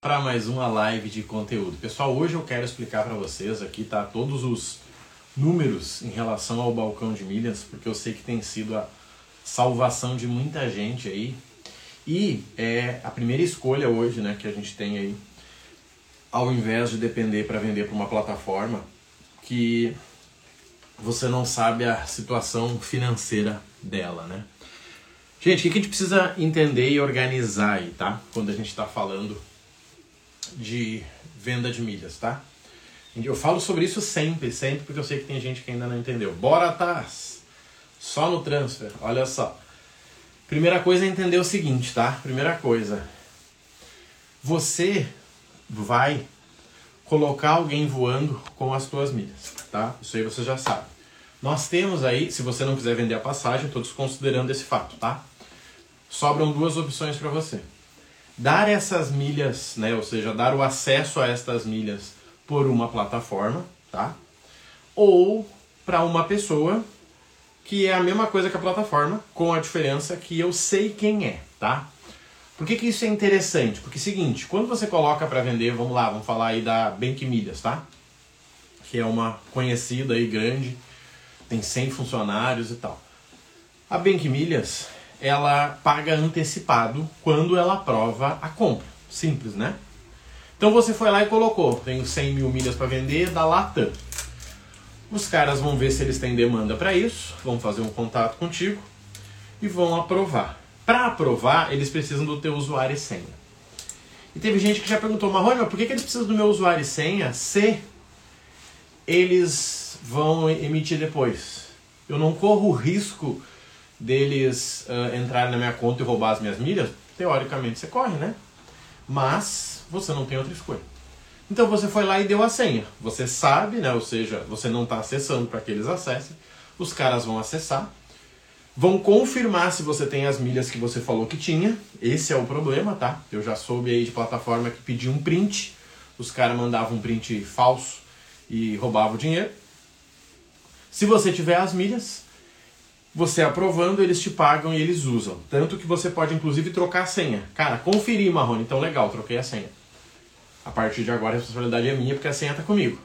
para mais uma live de conteúdo. Pessoal, hoje eu quero explicar para vocês aqui tá todos os números em relação ao balcão de milhas, porque eu sei que tem sido a salvação de muita gente aí. E é a primeira escolha hoje, né, que a gente tem aí, ao invés de depender para vender para uma plataforma que você não sabe a situação financeira dela, né? Gente, o que a gente precisa entender e organizar aí, tá? Quando a gente está falando de venda de milhas, tá? Eu falo sobre isso sempre, sempre, porque eu sei que tem gente que ainda não entendeu. Bora, Taz! Só no transfer, olha só. Primeira coisa é entender o seguinte, tá? Primeira coisa. Você vai colocar alguém voando com as suas milhas, tá? Isso aí você já sabe. Nós temos aí, se você não quiser vender a passagem, estou desconsiderando esse fato, tá? Sobram duas opções para você dar essas milhas, né, ou seja, dar o acesso a estas milhas por uma plataforma, tá? Ou para uma pessoa que é a mesma coisa que a plataforma, com a diferença que eu sei quem é, tá? Por que, que isso é interessante? Porque é seguinte, quando você coloca para vender, vamos lá, vamos falar aí da Bank Milhas, tá? Que é uma conhecida e grande, tem 100 funcionários e tal. A Bank Milhas, ela paga antecipado quando ela aprova a compra. Simples, né? Então você foi lá e colocou, tenho 100 mil milhas para vender da Latam. Os caras vão ver se eles têm demanda para isso, vão fazer um contato contigo e vão aprovar. Para aprovar, eles precisam do teu usuário e senha. E teve gente que já perguntou, Marrone, mas por que, que eles precisam do meu usuário e senha se eles vão emitir depois? Eu não corro o risco deles uh, entrarem na minha conta e roubar as minhas milhas, teoricamente você corre, né? Mas você não tem outra escolha. Então você foi lá e deu a senha. Você sabe, né? Ou seja, você não está acessando para que eles acessem. Os caras vão acessar, vão confirmar se você tem as milhas que você falou que tinha. Esse é o problema, tá? Eu já soube aí de plataforma que pedia um print, os caras mandavam um print falso e roubavam o dinheiro. Se você tiver as milhas, você aprovando, eles te pagam e eles usam. Tanto que você pode, inclusive, trocar a senha. Cara, conferi, Marrone. Então, legal, troquei a senha. A partir de agora, a responsabilidade é minha, porque a senha está comigo.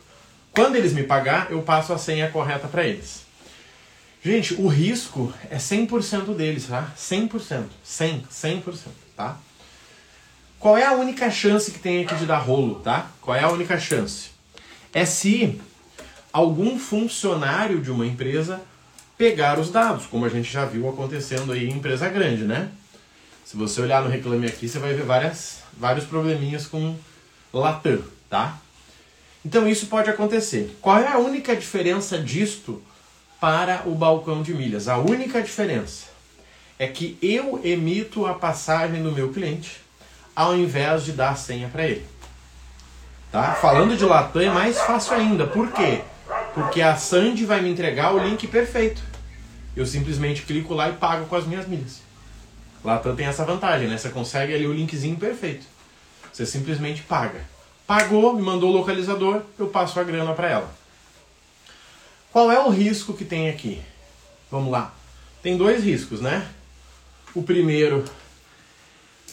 Quando eles me pagar, eu passo a senha correta para eles. Gente, o risco é 100% deles, tá? 100%. 100, 100%, tá? Qual é a única chance que tem aqui de dar rolo, tá? Qual é a única chance? É se algum funcionário de uma empresa pegar os dados, como a gente já viu acontecendo aí em empresa grande, né? Se você olhar no Reclame Aqui, você vai ver várias, vários probleminhas com Latam, tá? Então isso pode acontecer. Qual é a única diferença disto para o balcão de milhas? A única diferença é que eu emito a passagem do meu cliente ao invés de dar a senha para ele. Tá? Falando de Latam é mais fácil ainda. Por quê? Porque a Sandy vai me entregar o link perfeito. Eu simplesmente clico lá e pago com as minhas milhas. Latam tem essa vantagem, né? Você consegue ali o linkzinho perfeito. Você simplesmente paga. Pagou, me mandou o localizador, eu passo a grana para ela. Qual é o risco que tem aqui? Vamos lá. Tem dois riscos, né? O primeiro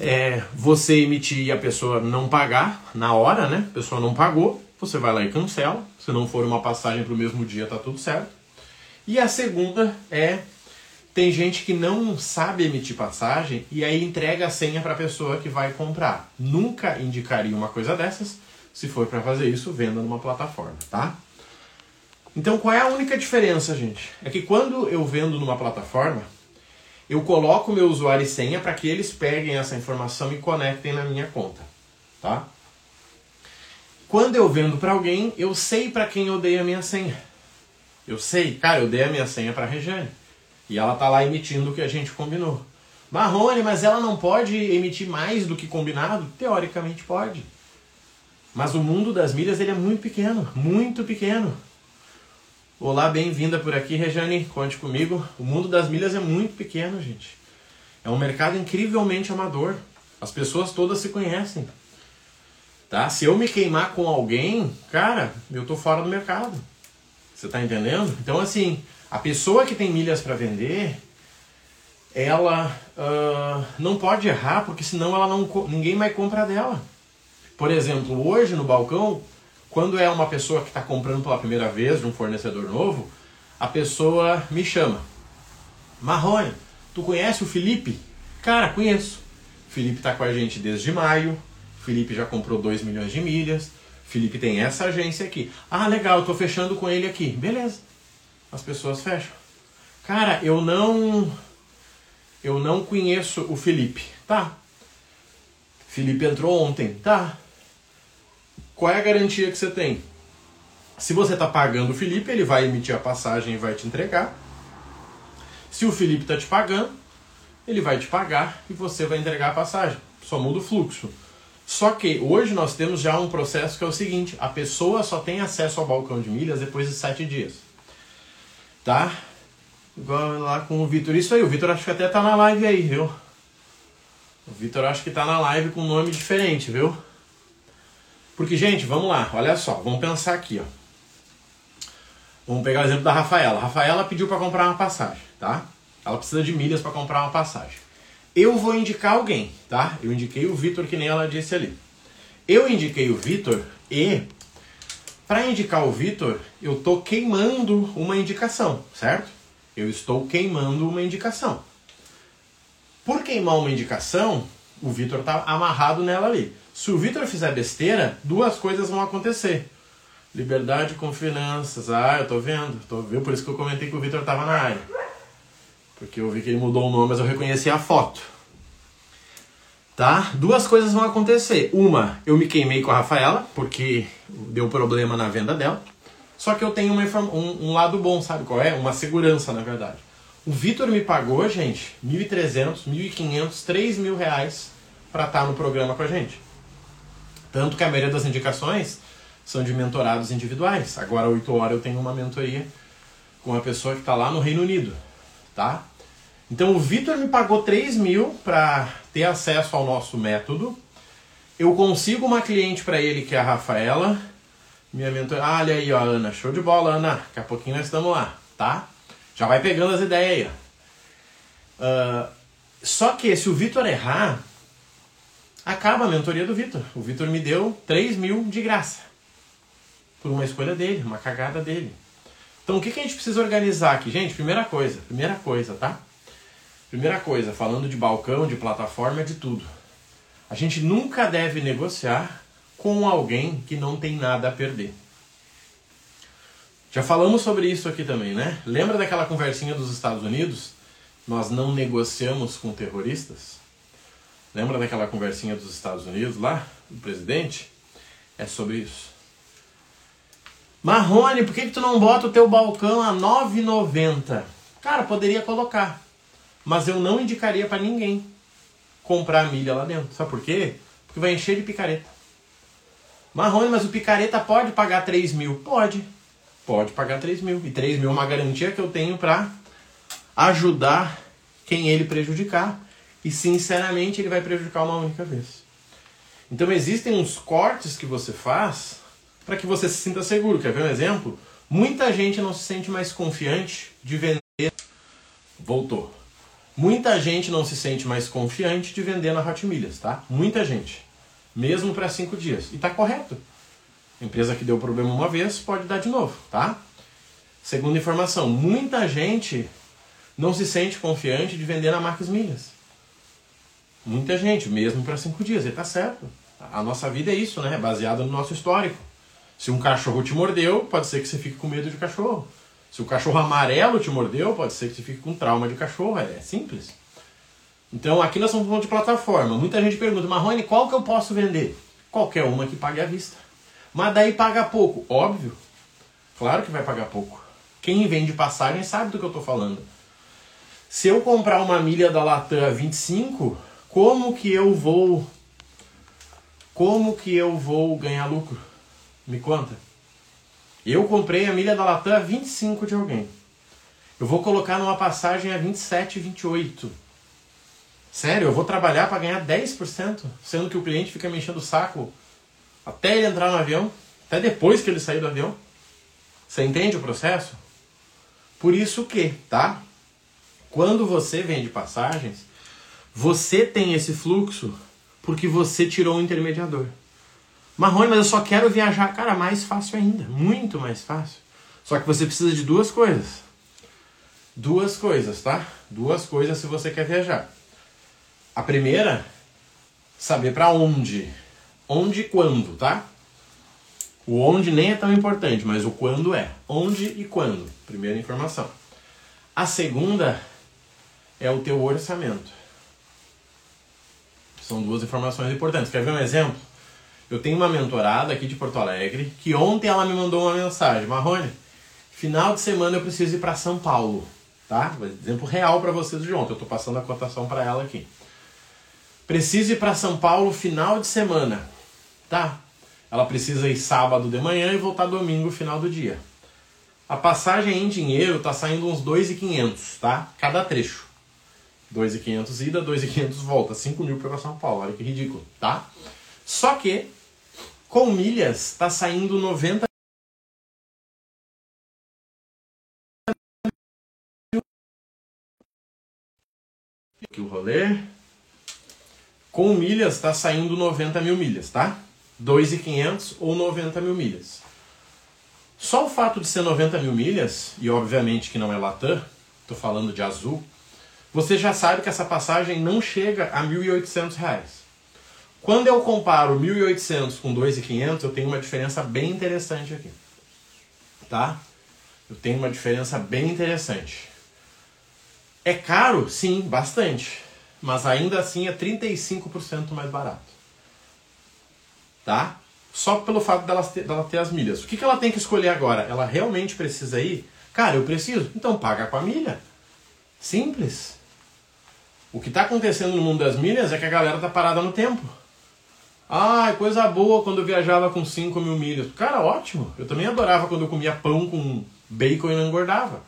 é você emitir e a pessoa não pagar na hora, né? A pessoa não pagou, você vai lá e cancela. Se não for uma passagem para o mesmo dia, tá tudo certo. E a segunda é tem gente que não sabe emitir passagem e aí entrega a senha para a pessoa que vai comprar. Nunca indicaria uma coisa dessas. Se for para fazer isso, venda numa plataforma, tá? Então, qual é a única diferença, gente? É que quando eu vendo numa plataforma, eu coloco meu usuário e senha para que eles peguem essa informação e conectem na minha conta, tá? Quando eu vendo para alguém, eu sei para quem eu dei a minha senha. Eu sei, cara, eu dei a minha senha para Regiane. E ela tá lá emitindo o que a gente combinou. Marrone, mas ela não pode emitir mais do que combinado? Teoricamente pode. Mas o mundo das milhas ele é muito pequeno, muito pequeno. Olá, bem-vinda por aqui, Regiane, conte comigo. O mundo das milhas é muito pequeno, gente. É um mercado incrivelmente amador. As pessoas todas se conhecem. Tá? Se eu me queimar com alguém, cara, eu tô fora do mercado. Você tá entendendo? Então, assim, a pessoa que tem milhas para vender, ela uh, não pode errar, porque senão ela não, ninguém mais compra dela. Por exemplo, hoje no balcão, quando é uma pessoa que está comprando pela primeira vez de um fornecedor novo, a pessoa me chama. Marrone, tu conhece o Felipe? Cara, conheço. O Felipe está com a gente desde maio. Felipe já comprou 2 milhões de milhas. Felipe tem essa agência aqui. Ah, legal, estou fechando com ele aqui. Beleza. As pessoas fecham. Cara, eu não eu não conheço o Felipe. Tá. Felipe entrou ontem. Tá. Qual é a garantia que você tem? Se você está pagando o Felipe, ele vai emitir a passagem e vai te entregar. Se o Felipe está te pagando, ele vai te pagar e você vai entregar a passagem. Só muda o fluxo. Só que hoje nós temos já um processo que é o seguinte: a pessoa só tem acesso ao balcão de milhas depois de sete dias. Tá? Igual lá com o Vitor. Isso aí, o Vitor acho que até tá na live aí, viu? O Vitor acho que tá na live com um nome diferente, viu? Porque, gente, vamos lá, olha só, vamos pensar aqui, ó. Vamos pegar o exemplo da Rafaela. A Rafaela pediu para comprar uma passagem, tá? Ela precisa de milhas para comprar uma passagem. Eu vou indicar alguém, tá? Eu indiquei o Vitor, que nem ela disse ali. Eu indiquei o Vitor e para indicar o Vitor, eu tô queimando uma indicação, certo? Eu estou queimando uma indicação. Por queimar uma indicação, o Vitor tá amarrado nela ali. Se o Vitor fizer besteira, duas coisas vão acontecer. Liberdade com finanças. Ah, eu tô vendo. Tô vendo, por isso que eu comentei que o Vitor tava na área. Porque eu vi que ele mudou o nome, mas eu reconheci a foto. Tá? Duas coisas vão acontecer. Uma, eu me queimei com a Rafaela, porque deu problema na venda dela. Só que eu tenho uma, um, um lado bom, sabe qual é? Uma segurança, na verdade. O Vitor me pagou, gente, 1.300, 1.500, 3 mil reais para estar tá no programa com a gente. Tanto que a maioria das indicações são de mentorados individuais. Agora, 8 horas, eu tenho uma mentoria com uma pessoa que está lá no Reino Unido, tá? Então, o Vitor me pagou 3 mil para ter acesso ao nosso método. Eu consigo uma cliente para ele, que é a Rafaela, minha mentora. Ah, olha aí, ó, Ana, show de bola, Ana. Daqui a pouquinho nós estamos lá, tá? Já vai pegando as ideias. Uh, só que se o Vitor errar, acaba a mentoria do Vitor. O Vitor me deu 3 mil de graça. Por uma escolha dele, uma cagada dele. Então o que, que a gente precisa organizar aqui? Gente, primeira coisa, primeira coisa, tá? Primeira coisa, falando de balcão, de plataforma, de tudo. A gente nunca deve negociar com alguém que não tem nada a perder. Já falamos sobre isso aqui também, né? Lembra daquela conversinha dos Estados Unidos? Nós não negociamos com terroristas? Lembra daquela conversinha dos Estados Unidos lá, do presidente? É sobre isso. Marrone, por que, que tu não bota o teu balcão a 9,90? Cara, poderia colocar. Mas eu não indicaria para ninguém comprar milha lá dentro. Sabe por quê? Porque vai encher de picareta. Marrone, mas o picareta pode pagar 3 mil? Pode. Pode pagar 3 mil. E 3 mil é uma garantia que eu tenho para ajudar quem ele prejudicar e sinceramente ele vai prejudicar uma única vez. Então existem uns cortes que você faz para que você se sinta seguro. Quer ver um exemplo? Muita gente não se sente mais confiante de vender. Voltou. Muita gente não se sente mais confiante de vender na Hot Milhas, tá? Muita gente. Mesmo para cinco dias. E tá correto. Empresa que deu problema uma vez pode dar de novo, tá? Segunda informação, muita gente não se sente confiante de vender na Marcas Milhas. Muita gente, mesmo para cinco dias, e tá certo. A nossa vida é isso, né? É baseado no nosso histórico. Se um cachorro te mordeu, pode ser que você fique com medo de cachorro. Se o cachorro amarelo te mordeu, pode ser que você fique com trauma de cachorro. É simples. Então aqui nós estamos falando de plataforma. Muita gente pergunta, Marrone, qual que eu posso vender? Qualquer uma que pague à vista. Mas daí paga pouco. Óbvio. Claro que vai pagar pouco. Quem vende passagem sabe do que eu estou falando. Se eu comprar uma milha da Latam a 25, como que eu vou como que eu vou ganhar lucro? Me conta. Eu comprei a milha da Latam a 25 de alguém. Eu vou colocar numa passagem a 27, 28. Sério, eu vou trabalhar para ganhar 10%, sendo que o cliente fica me enchendo o saco até ele entrar no avião, até depois que ele sair do avião. Você entende o processo? Por isso que, tá? Quando você vende passagens, você tem esse fluxo porque você tirou um intermediador. Marrone, mas eu só quero viajar. Cara, mais fácil ainda. Muito mais fácil. Só que você precisa de duas coisas. Duas coisas, tá? Duas coisas se você quer viajar. A primeira, saber para onde. Onde e quando, tá? O onde nem é tão importante, mas o quando é. Onde e quando. Primeira informação. A segunda é o teu orçamento. São duas informações importantes. Quer ver um exemplo? Eu tenho uma mentorada aqui de Porto Alegre que ontem ela me mandou uma mensagem. Marrone, final de semana eu preciso ir para São Paulo. Tá? Exemplo real para vocês de ontem. Eu estou passando a cotação para ela aqui. Preciso ir para São Paulo final de semana. Tá? Ela precisa ir sábado de manhã e voltar domingo final do dia. A passagem em dinheiro tá saindo uns 2.500, tá? Cada trecho. 2.500 ida, 2.500 volta. 5 mil para São Paulo. Olha que ridículo, tá? Só que com milhas tá saindo 90 aqui o rolê. Com milhas está saindo 90 mil milhas, tá? 2.500 ou 90 mil milhas. Só o fato de ser 90 mil milhas, e obviamente que não é Latam, estou falando de azul, você já sabe que essa passagem não chega a 1.800 reais. Quando eu comparo 1.800 com 2.500, eu tenho uma diferença bem interessante aqui. Tá? Eu tenho uma diferença bem interessante. É caro? Sim, bastante. Mas ainda assim é 35% mais barato tá? Só pelo fato dela ter, dela ter as milhas. O que, que ela tem que escolher agora? Ela realmente precisa ir? Cara, eu preciso. Então paga com a milha. Simples. O que está acontecendo no mundo das milhas é que a galera tá parada no tempo. Ah, coisa boa quando eu viajava com 5 mil milhas. Cara, ótimo. Eu também adorava quando eu comia pão com bacon e não engordava.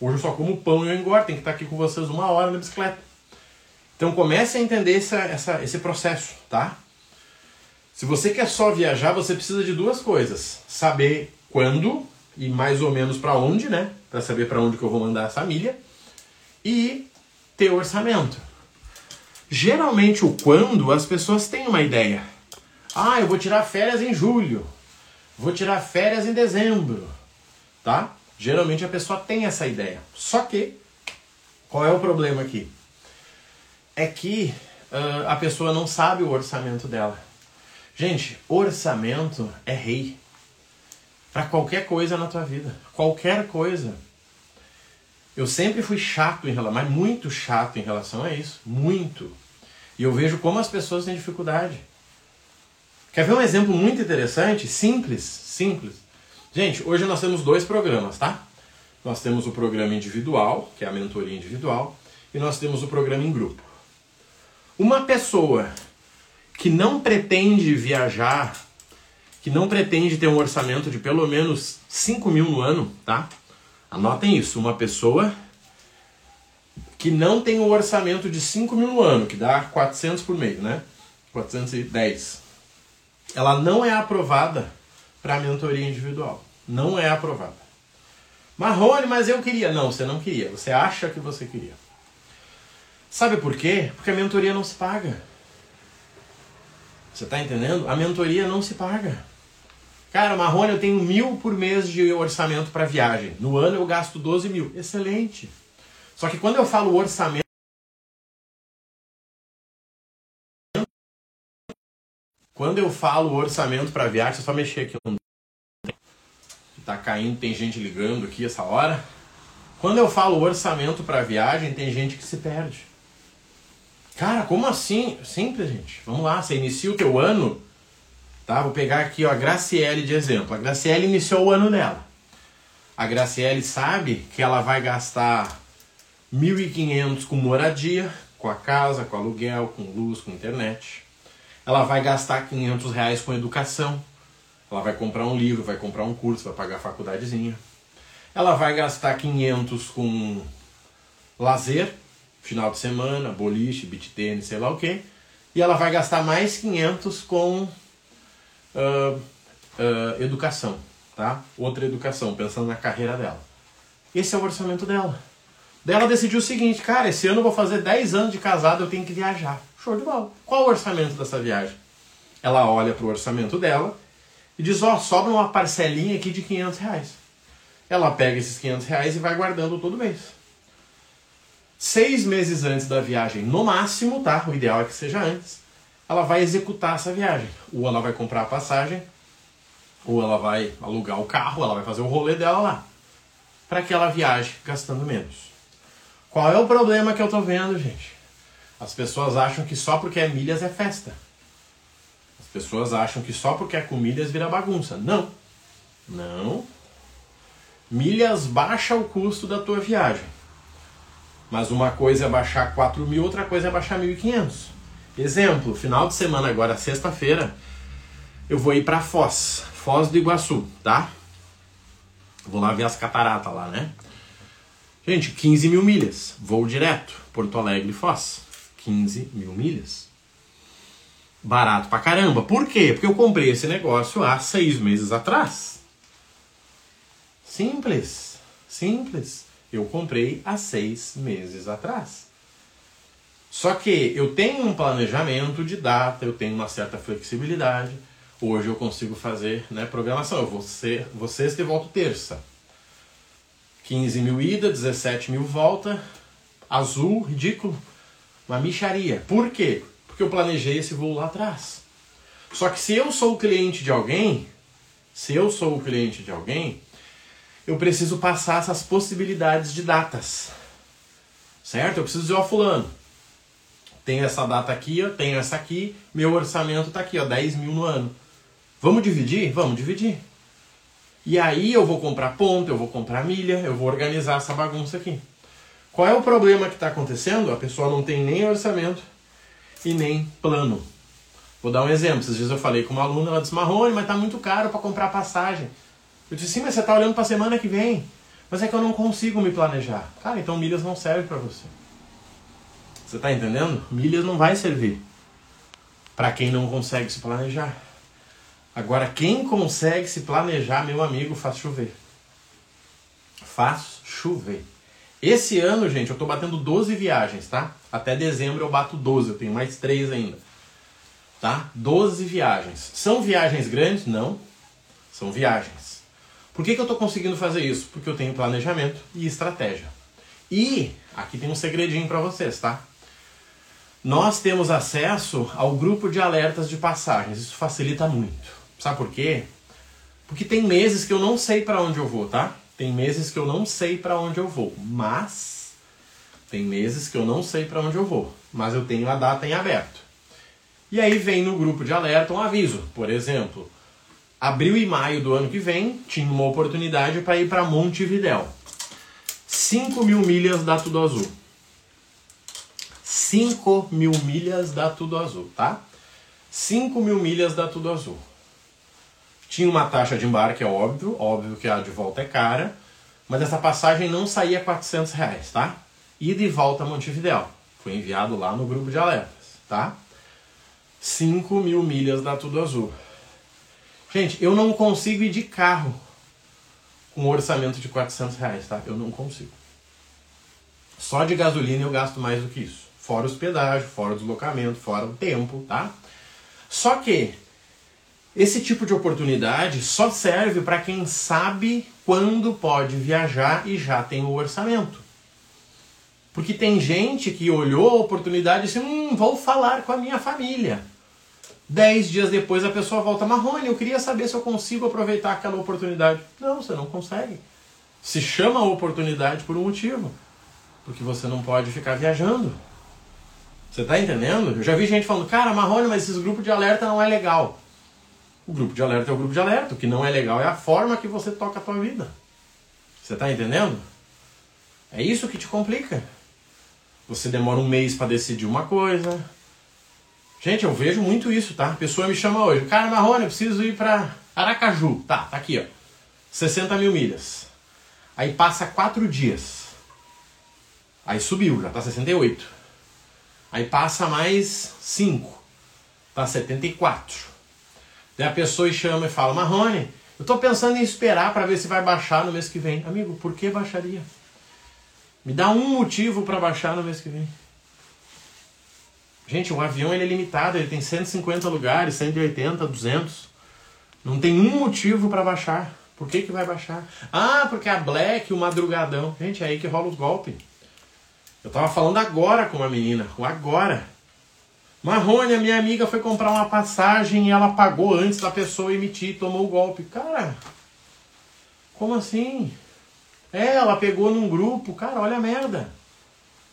Hoje eu só como pão e eu engordo. Tem que estar aqui com vocês uma hora na bicicleta. Então comece a entender essa, essa, esse processo, tá? Se você quer só viajar, você precisa de duas coisas: saber quando e mais ou menos para onde, né? Para saber para onde que eu vou mandar essa milha e ter orçamento. Geralmente o quando as pessoas têm uma ideia. Ah, eu vou tirar férias em julho. Vou tirar férias em dezembro, tá? Geralmente a pessoa tem essa ideia. Só que qual é o problema aqui? É que uh, a pessoa não sabe o orçamento dela. Gente, orçamento é rei. Para qualquer coisa na tua vida. Qualquer coisa. Eu sempre fui chato em relação, mas muito chato em relação a isso. Muito. E eu vejo como as pessoas têm dificuldade. Quer ver um exemplo muito interessante? Simples, simples. Gente, hoje nós temos dois programas, tá? Nós temos o programa individual, que é a mentoria individual, e nós temos o programa em grupo. Uma pessoa que não pretende viajar, que não pretende ter um orçamento de pelo menos 5 mil no ano, tá? Anotem isso, uma pessoa que não tem um orçamento de 5 mil no ano, que dá 400 por mês, né? 410. Ela não é aprovada para mentoria individual. Não é aprovada. Marrone, mas eu queria. Não, você não queria. Você acha que você queria. Sabe por quê? Porque a mentoria não se paga. Você está entendendo? A mentoria não se paga. Cara, Marrone, eu tenho mil por mês de orçamento para viagem. No ano eu gasto 12 mil. Excelente. Só que quando eu falo orçamento. Quando eu falo orçamento para viagem, é só mexer aqui. Tá caindo, tem gente ligando aqui essa hora. Quando eu falo orçamento para viagem, tem gente que se perde. Cara, como assim? Simples, gente. Vamos lá, você inicia o teu ano, tá? Vou pegar aqui ó, a Graciele de exemplo. A Graciele iniciou o ano dela. A Graciele sabe que ela vai gastar 1.500 com moradia, com a casa, com aluguel, com luz, com internet. Ela vai gastar 500 reais com educação. Ela vai comprar um livro, vai comprar um curso, vai pagar a faculdadezinha. Ela vai gastar 500 com lazer, final de semana, boliche, beat tênis, sei lá o que. E ela vai gastar mais 500 com uh, uh, educação, tá? Outra educação, pensando na carreira dela. Esse é o orçamento dela. Daí ela decidiu o seguinte, cara, esse ano eu vou fazer 10 anos de casado, eu tenho que viajar. Show de bola. Qual o orçamento dessa viagem? ela olha para o orçamento dela e diz: Ó, oh, sobra uma parcelinha aqui de 500 reais. Ela pega esses 500 reais e vai guardando todo mês. Seis meses antes da viagem, no máximo, tá? O ideal é que seja antes. Ela vai executar essa viagem. Ou ela vai comprar a passagem, ou ela vai alugar o carro, ela vai fazer o rolê dela lá. Para que ela viaje gastando menos. Qual é o problema que eu tô vendo, gente? As pessoas acham que só porque é milhas é festa. As pessoas acham que só porque é com milhas vira bagunça. Não. Não. Milhas baixa o custo da tua viagem. Mas uma coisa é baixar 4 mil, outra coisa é baixar 1.500. Exemplo, final de semana agora, sexta-feira, eu vou ir para Foz, Foz do Iguaçu, tá? Vou lá ver as cataratas lá, né? Gente, 15 mil milhas, voo direto, Porto Alegre, Foz. 15 mil milhas. Barato pra caramba. Por quê? Porque eu comprei esse negócio há seis meses atrás. Simples. Simples. Eu comprei há seis meses atrás. Só que eu tenho um planejamento de data, eu tenho uma certa flexibilidade. Hoje eu consigo fazer né, programação. Eu vou, ser, vou sexta terça. 15 mil ida, 17 mil volta. Azul, ridículo. Uma micharia. Por quê? Porque eu planejei esse voo lá atrás. Só que se eu sou o cliente de alguém, se eu sou o cliente de alguém, eu preciso passar essas possibilidades de datas. Certo? Eu preciso dizer, ó, fulano, tenho essa data aqui, ó, tenho essa aqui, meu orçamento tá aqui, ó, 10 mil no ano. Vamos dividir? Vamos dividir. E aí eu vou comprar ponto, eu vou comprar milha, eu vou organizar essa bagunça aqui. Qual é o problema que está acontecendo? A pessoa não tem nem orçamento e nem plano. Vou dar um exemplo. Esses dias eu falei com uma aluna, ela disse, Marrone, mas está muito caro para comprar passagem. Eu disse, sim, mas você está olhando para a semana que vem. Mas é que eu não consigo me planejar. Cara, então milhas não serve para você. Você está entendendo? Milhas não vai servir para quem não consegue se planejar. Agora, quem consegue se planejar, meu amigo, faz chover. Faz chover. Esse ano, gente, eu tô batendo 12 viagens, tá? Até dezembro eu bato 12, eu tenho mais 3 ainda. Tá? 12 viagens. São viagens grandes? Não. São viagens. Por que, que eu tô conseguindo fazer isso? Porque eu tenho planejamento e estratégia. E aqui tem um segredinho para vocês, tá? Nós temos acesso ao grupo de alertas de passagens. Isso facilita muito. Sabe por quê? Porque tem meses que eu não sei para onde eu vou, tá? Tem meses que eu não sei para onde eu vou, mas tem meses que eu não sei para onde eu vou, mas eu tenho a data em aberto. E aí vem no grupo de alerta um aviso, por exemplo, abril e maio do ano que vem tinha uma oportunidade para ir para Montevidéu. 5 mil milhas dá tudo azul. 5 mil milhas dá tudo azul, tá? 5 mil milhas dá tudo azul. Tinha uma taxa de embarque, é óbvio, óbvio que a de volta é cara, mas essa passagem não saía 400 reais, tá? Ida e volta a Montevidéu. Foi enviado lá no grupo de alertas, tá? 5 mil milhas da Tudo Azul. Gente, eu não consigo ir de carro com um orçamento de 400 reais, tá? Eu não consigo. Só de gasolina eu gasto mais do que isso. Fora hospedagem, fora deslocamento, fora o tempo, tá? Só que esse tipo de oportunidade só serve para quem sabe quando pode viajar e já tem o orçamento. Porque tem gente que olhou a oportunidade e disse: Hum, vou falar com a minha família. Dez dias depois a pessoa volta: Marrone, eu queria saber se eu consigo aproveitar aquela oportunidade. Não, você não consegue. Se chama a oportunidade por um motivo. Porque você não pode ficar viajando. Você está entendendo? Eu já vi gente falando: Cara, Marrone, mas esses grupos de alerta não é legal. O grupo de alerta é o grupo de alerta. O que não é legal é a forma que você toca a tua vida. Você está entendendo? É isso que te complica. Você demora um mês para decidir uma coisa. Gente, eu vejo muito isso, tá? A pessoa me chama hoje. Cara, Marrone, eu preciso ir para Aracaju. Tá, tá aqui, ó. 60 mil milhas. Aí passa quatro dias. Aí subiu, já tá 68. Aí passa mais 5. Tá 74. Daí a pessoa chama e fala, Marrone, eu estou pensando em esperar para ver se vai baixar no mês que vem. Amigo, por que baixaria? Me dá um motivo para baixar no mês que vem. Gente, o avião ele é limitado, ele tem 150 lugares, 180, 200. Não tem um motivo para baixar. Por que, que vai baixar? Ah, porque a Black, o madrugadão. Gente, é aí que rola os golpes. Eu tava falando agora com uma menina, agora. Marrone, a minha amiga foi comprar uma passagem e ela pagou antes da pessoa emitir, tomou o golpe. Cara, como assim? É, ela pegou num grupo. Cara, olha a merda.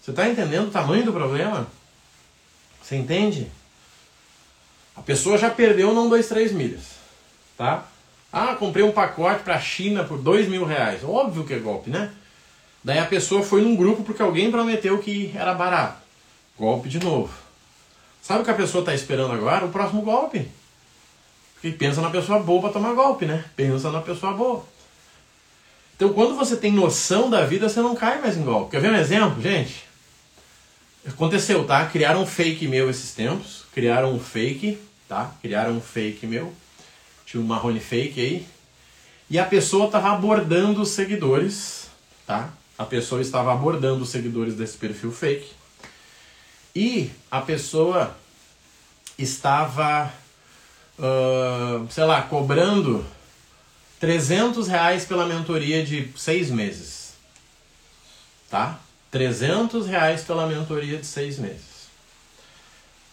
Você tá entendendo o tamanho do problema? Você entende? A pessoa já perdeu não dois, três milhas. Tá? Ah, comprei um pacote para a China por dois mil reais. Óbvio que é golpe, né? Daí a pessoa foi num grupo porque alguém prometeu que era barato. Golpe de novo. Sabe o que a pessoa está esperando agora? O próximo golpe. Porque pensa na pessoa boa para tomar golpe, né? Pensa na pessoa boa. Então, quando você tem noção da vida, você não cai mais em golpe. Quer ver um exemplo, gente? Aconteceu, tá? Criaram um fake meu esses tempos. Criaram um fake, tá? Criaram um fake meu. Tinha um marrone fake aí. E a pessoa estava abordando os seguidores, tá? A pessoa estava abordando os seguidores desse perfil fake. E a pessoa estava, uh, sei lá, cobrando 300 reais pela mentoria de seis meses. Tá? 300 reais pela mentoria de seis meses.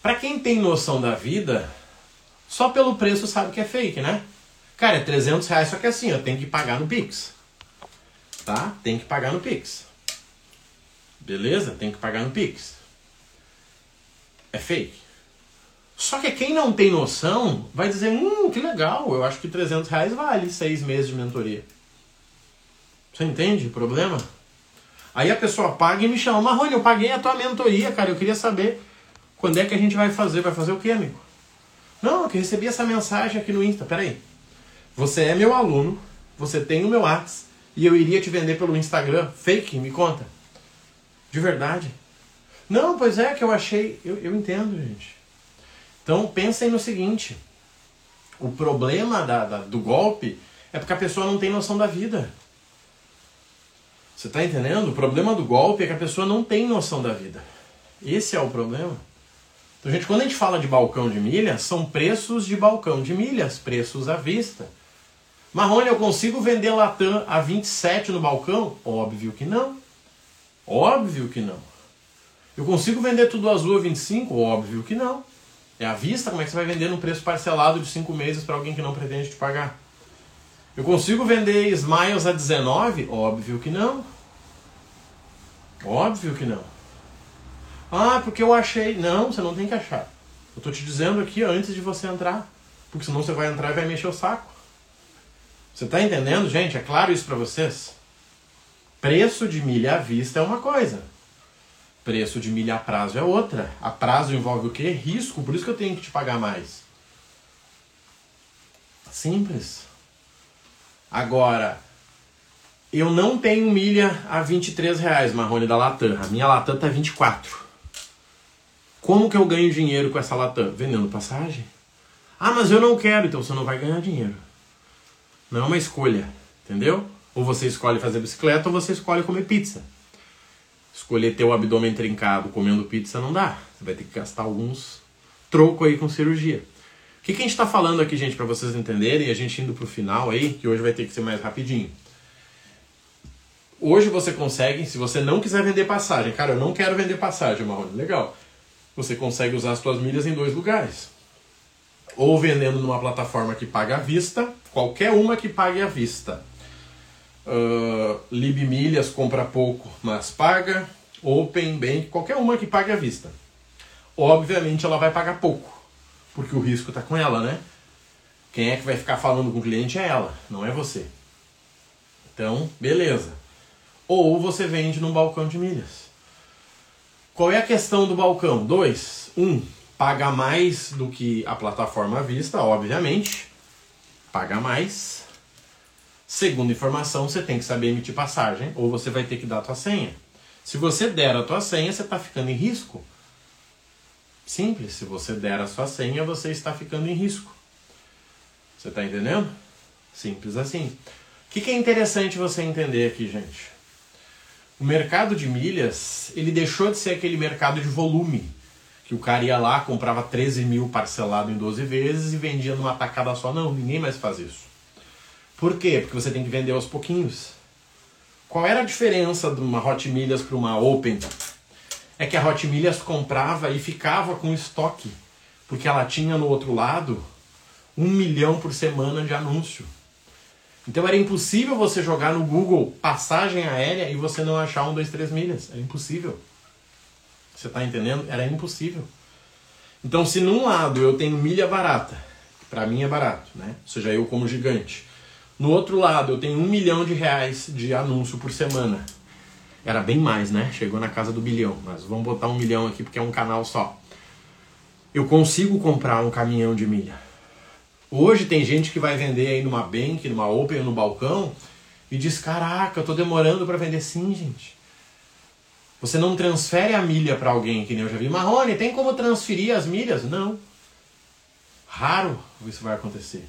Para quem tem noção da vida, só pelo preço sabe que é fake, né? Cara, é 300 reais, só que assim, eu tenho que pagar no Pix. Tá? Tem que pagar no Pix. Beleza? Tem que pagar no Pix é fake. Só que quem não tem noção vai dizer, hum, que legal, eu acho que 300 reais vale seis meses de mentoria. Você entende o problema? Aí a pessoa paga e me chama, Marrone, eu paguei a tua mentoria, cara, eu queria saber quando é que a gente vai fazer. Vai fazer o quê, amigo? Não, eu recebi essa mensagem aqui no Insta, peraí. Você é meu aluno, você tem o meu WhatsApp e eu iria te vender pelo Instagram. Fake, me conta. De verdade. Não, pois é que eu achei. Eu, eu entendo, gente. Então pensem no seguinte: o problema da, da, do golpe é porque a pessoa não tem noção da vida. Você está entendendo? O problema do golpe é que a pessoa não tem noção da vida. Esse é o problema. Então, gente, quando a gente fala de balcão de milhas, são preços de balcão de milhas, preços à vista. Marrone, eu consigo vender Latam a 27 no balcão? Óbvio que não. Óbvio que não. Eu consigo vender tudo azul a 25? Óbvio que não. É à vista? Como é que você vai vender num preço parcelado de 5 meses para alguém que não pretende te pagar? Eu consigo vender Smiles a 19? Óbvio que não. Óbvio que não. Ah, porque eu achei. Não, você não tem que achar. Eu tô te dizendo aqui antes de você entrar. Porque senão você vai entrar e vai mexer o saco. Você tá entendendo, gente? É claro isso para vocês? Preço de milha à vista é uma coisa. Preço de milha a prazo é outra. A prazo envolve o quê? Risco, por isso que eu tenho que te pagar mais. Simples. Agora, eu não tenho milha a 23 reais, Marrone da Latam. A minha Latam tá 24. Como que eu ganho dinheiro com essa Latam? Vendendo passagem. Ah, mas eu não quero, então você não vai ganhar dinheiro. Não é uma escolha, entendeu? Ou você escolhe fazer bicicleta ou você escolhe comer pizza escolher ter o abdômen trincado comendo pizza não dá. Você vai ter que gastar alguns troco aí com cirurgia. O que, que a gente está falando aqui, gente, para vocês entenderem, a gente indo para o final aí, que hoje vai ter que ser mais rapidinho. Hoje você consegue, se você não quiser vender passagem, cara, eu não quero vender passagem, Marrone, legal. Você consegue usar as suas milhas em dois lugares. Ou vendendo numa plataforma que paga à vista, qualquer uma que pague à vista uh, Lib Milhas compra pouco, mas paga. Open Bank, qualquer uma que pague à vista. Obviamente ela vai pagar pouco, porque o risco está com ela, né? Quem é que vai ficar falando com o cliente é ela, não é você. Então, beleza. Ou você vende num balcão de milhas. Qual é a questão do balcão? Dois. Um, paga mais do que a plataforma à vista, obviamente. Paga mais. Segunda informação, você tem que saber emitir passagem ou você vai ter que dar a tua senha. Se você der a tua senha, você está ficando em risco. Simples, se você der a sua senha, você está ficando em risco. Você está entendendo? Simples assim. O que, que é interessante você entender aqui, gente? O mercado de milhas, ele deixou de ser aquele mercado de volume, Que o cara ia lá, comprava 13 mil parcelado em 12 vezes e vendia numa tacada só. Não, ninguém mais faz isso. Por quê? Porque você tem que vender aos pouquinhos. Qual era a diferença de uma Hot Milhas para uma Open? É que a Hot Milhas comprava e ficava com estoque. Porque ela tinha no outro lado um milhão por semana de anúncio. Então era impossível você jogar no Google passagem aérea e você não achar um, dois, três milhas. Era impossível. Você está entendendo? Era impossível. Então, se num lado eu tenho milha barata, para mim é barato, né? Ou seja, eu como gigante. No outro lado eu tenho um milhão de reais de anúncio por semana. Era bem mais, né? Chegou na casa do bilhão, mas vamos botar um milhão aqui porque é um canal só. Eu consigo comprar um caminhão de milha. Hoje tem gente que vai vender aí numa bank, numa open, no balcão e diz: Caraca, eu tô demorando para vender. Sim, gente. Você não transfere a milha para alguém, que nem eu já vi. Marrone, tem como transferir as milhas? Não. Raro isso vai acontecer.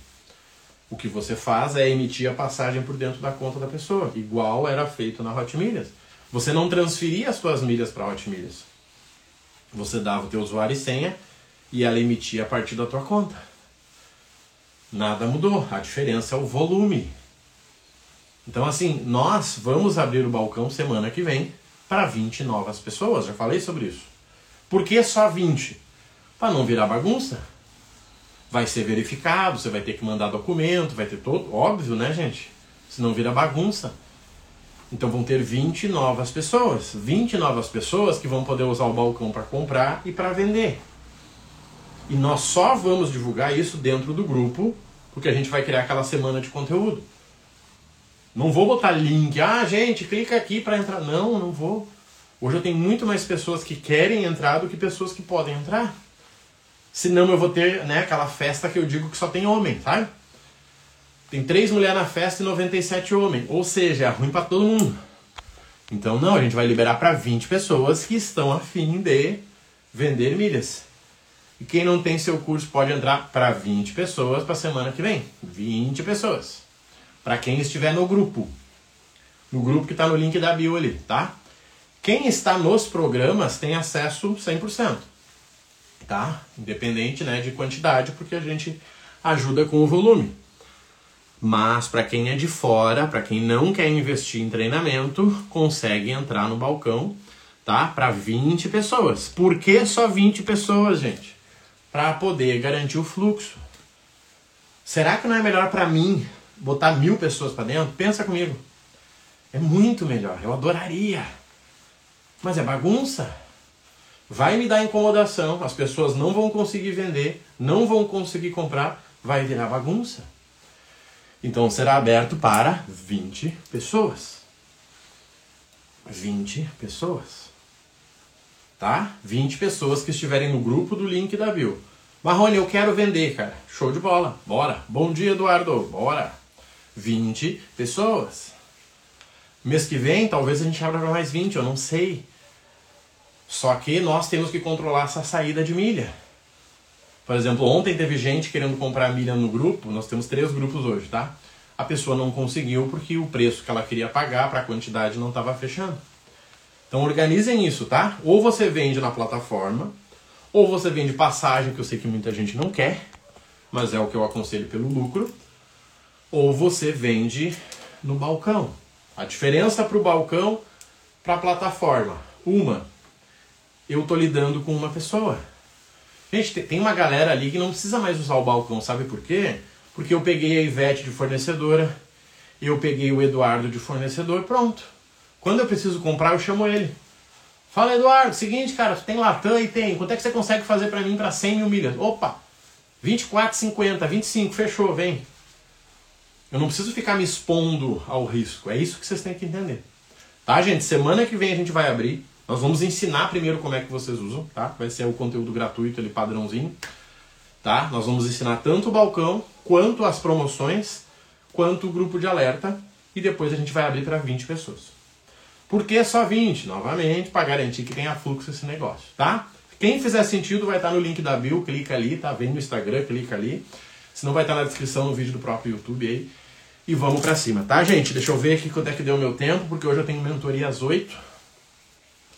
O que você faz é emitir a passagem por dentro da conta da pessoa, igual era feito na Hot Milhas. Você não transferia as suas milhas para Hot Milhas. Você dava o teu usuário e senha e ela emitia a partir da tua conta. Nada mudou, a diferença é o volume. Então assim, nós vamos abrir o balcão semana que vem para 20 novas pessoas, já falei sobre isso. Por que só 20? Para não virar bagunça. Vai ser verificado, você vai ter que mandar documento, vai ter todo, óbvio, né, gente? Senão vira bagunça. Então vão ter 20 novas pessoas, 20 novas pessoas que vão poder usar o balcão para comprar e para vender. E nós só vamos divulgar isso dentro do grupo, porque a gente vai criar aquela semana de conteúdo. Não vou botar link, ah, gente, clica aqui para entrar. Não, não vou. Hoje eu tenho muito mais pessoas que querem entrar do que pessoas que podem entrar. Senão eu vou ter né, aquela festa que eu digo que só tem homem, sabe? Tem três mulheres na festa e 97 homens. Ou seja, é ruim para todo mundo. Então, não, a gente vai liberar para 20 pessoas que estão afim de vender milhas. E quem não tem seu curso pode entrar para 20 pessoas para semana que vem. 20 pessoas para quem estiver no grupo. No grupo que está no link da bio ali, tá? Quem está nos programas tem acesso 100%, tá? Independente né, de quantidade, porque a gente ajuda com o volume. Mas para quem é de fora, para quem não quer investir em treinamento, consegue entrar no balcão, tá? Para 20 pessoas. Por que só 20 pessoas, gente? Para poder garantir o fluxo. Será que não é melhor para mim botar mil pessoas para dentro, pensa comigo. É muito melhor. Eu adoraria. Mas é bagunça. Vai me dar incomodação. As pessoas não vão conseguir vender, não vão conseguir comprar. Vai virar bagunça. Então será aberto para 20 pessoas. 20 pessoas. Tá? 20 pessoas que estiverem no grupo do link da Bill. Marrone, eu quero vender, cara. Show de bola. Bora. Bom dia, Eduardo. Bora. 20 pessoas. Mês que vem, talvez a gente abra para mais 20, eu não sei. Só que nós temos que controlar essa saída de milha. Por exemplo, ontem teve gente querendo comprar milha no grupo, nós temos três grupos hoje, tá? A pessoa não conseguiu porque o preço que ela queria pagar para a quantidade não estava fechando. Então organizem isso, tá? Ou você vende na plataforma, ou você vende passagem, que eu sei que muita gente não quer, mas é o que eu aconselho pelo lucro ou você vende no balcão. A diferença para o balcão, para a plataforma, uma, eu tô lidando com uma pessoa. Gente, tem uma galera ali que não precisa mais usar o balcão, sabe por quê? Porque eu peguei a Ivete de fornecedora, eu peguei o Eduardo de fornecedor, pronto. Quando eu preciso comprar, eu chamo ele. Fala, Eduardo, seguinte, cara, tem Latam e tem. Quanto é que você consegue fazer para mim para 100 mil milhas? Opa, 24,50, 25, fechou, vem. Eu não preciso ficar me expondo ao risco. É isso que vocês têm que entender. Tá, gente? Semana que vem a gente vai abrir. Nós vamos ensinar primeiro como é que vocês usam, tá? Vai ser o conteúdo gratuito ali, padrãozinho. Tá? Nós vamos ensinar tanto o balcão, quanto as promoções, quanto o grupo de alerta. E depois a gente vai abrir para 20 pessoas. Por que só 20? Novamente, para garantir que tenha fluxo esse negócio, tá? Quem fizer sentido vai estar no link da bio, clica ali, tá? Vem no Instagram, clica ali. Senão vai estar na descrição no vídeo do próprio YouTube aí e vamos para cima, tá, gente? Deixa eu ver aqui quanto é que deu o meu tempo, porque hoje eu tenho mentoria às 8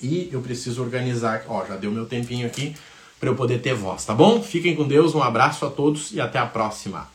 e eu preciso organizar. Ó, já deu meu tempinho aqui. para eu poder ter voz, tá bom? Fiquem com Deus, um abraço a todos e até a próxima.